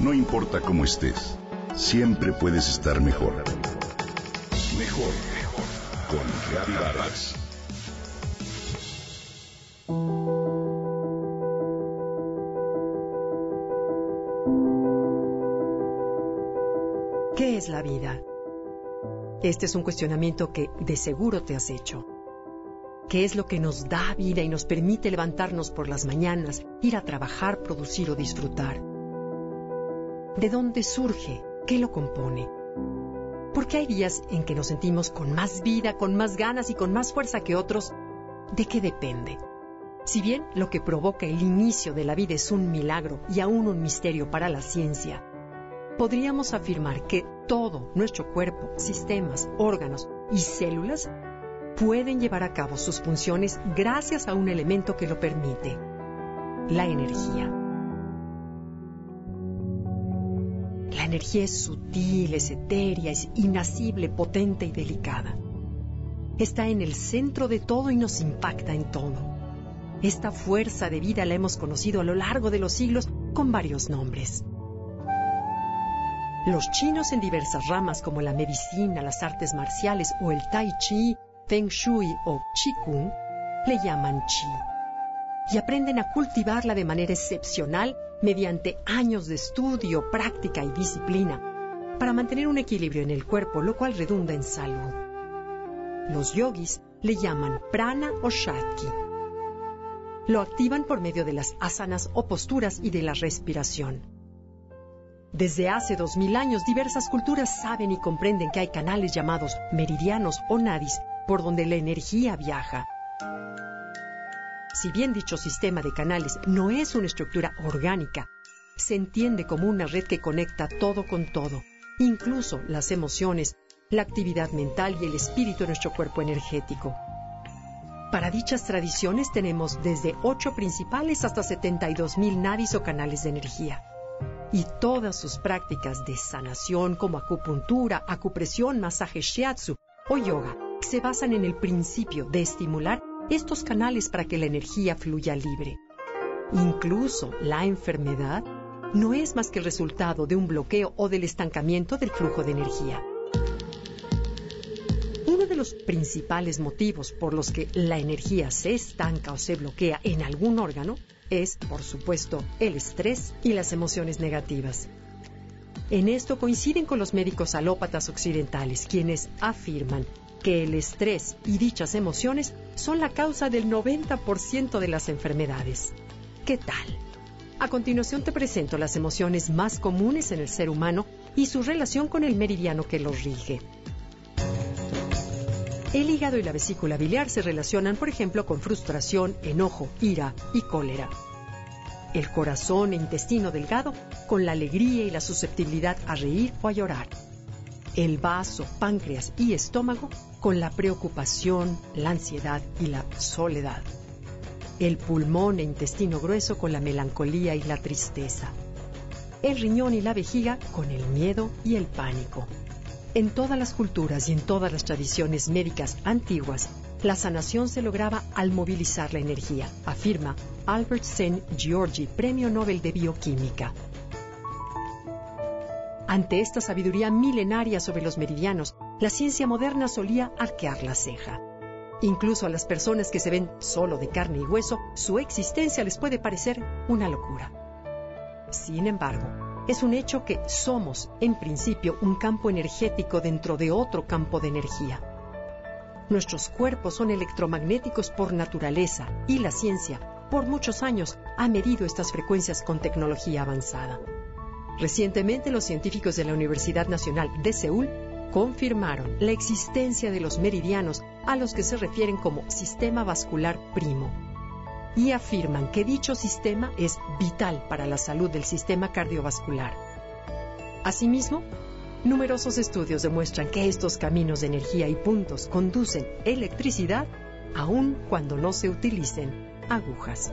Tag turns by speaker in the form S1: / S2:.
S1: No importa cómo estés, siempre puedes estar mejor. Mejor, mejor. Con Vargas.
S2: ¿Qué es la vida? Este es un cuestionamiento que de seguro te has hecho. ¿Qué es lo que nos da vida y nos permite levantarnos por las mañanas, ir a trabajar, producir o disfrutar? ¿De dónde surge? ¿Qué lo compone? Porque hay días en que nos sentimos con más vida, con más ganas y con más fuerza que otros. ¿De qué depende? Si bien lo que provoca el inicio de la vida es un milagro y aún un misterio para la ciencia, podríamos afirmar que todo nuestro cuerpo, sistemas, órganos y células pueden llevar a cabo sus funciones gracias a un elemento que lo permite, la energía. Energía es sutil, es etérea, es inacible, potente y delicada. Está en el centro de todo y nos impacta en todo. Esta fuerza de vida la hemos conocido a lo largo de los siglos con varios nombres. Los chinos en diversas ramas como la medicina, las artes marciales o el tai chi, feng shui o qigong le llaman chi y aprenden a cultivarla de manera excepcional mediante años de estudio, práctica y disciplina, para mantener un equilibrio en el cuerpo, lo cual redunda en salud. Los yogis le llaman prana o shakti. Lo activan por medio de las asanas o posturas y de la respiración. Desde hace dos mil años, diversas culturas saben y comprenden que hay canales llamados meridianos o nadis por donde la energía viaja si bien dicho sistema de canales no es una estructura orgánica, se entiende como una red que conecta todo con todo, incluso las emociones, la actividad mental y el espíritu de nuestro cuerpo energético. Para dichas tradiciones tenemos desde ocho principales hasta 72 mil nadis o canales de energía. Y todas sus prácticas de sanación como acupuntura, acupresión, masaje shiatsu o yoga se basan en el principio de estimular estos canales para que la energía fluya libre. Incluso la enfermedad no es más que el resultado de un bloqueo o del estancamiento del flujo de energía. Uno de los principales motivos por los que la energía se estanca o se bloquea en algún órgano es, por supuesto, el estrés y las emociones negativas. En esto coinciden con los médicos alópatas occidentales, quienes afirman que el estrés y dichas emociones son la causa del 90% de las enfermedades. ¿Qué tal? A continuación te presento las emociones más comunes en el ser humano y su relación con el meridiano que los rige. El hígado y la vesícula biliar se relacionan, por ejemplo, con frustración, enojo, ira y cólera. El corazón e intestino delgado con la alegría y la susceptibilidad a reír o a llorar el vaso, páncreas y estómago con la preocupación, la ansiedad y la soledad. El pulmón e intestino grueso con la melancolía y la tristeza. El riñón y la vejiga con el miedo y el pánico. En todas las culturas y en todas las tradiciones médicas antiguas, la sanación se lograba al movilizar la energía, afirma Albert Sen Giorgi, Premio Nobel de Bioquímica. Ante esta sabiduría milenaria sobre los meridianos, la ciencia moderna solía arquear la ceja. Incluso a las personas que se ven solo de carne y hueso, su existencia les puede parecer una locura. Sin embargo, es un hecho que somos, en principio, un campo energético dentro de otro campo de energía. Nuestros cuerpos son electromagnéticos por naturaleza y la ciencia, por muchos años, ha medido estas frecuencias con tecnología avanzada. Recientemente los científicos de la Universidad Nacional de Seúl confirmaron la existencia de los meridianos a los que se refieren como sistema vascular primo y afirman que dicho sistema es vital para la salud del sistema cardiovascular. Asimismo, numerosos estudios demuestran que estos caminos de energía y puntos conducen electricidad aun cuando no se utilicen agujas.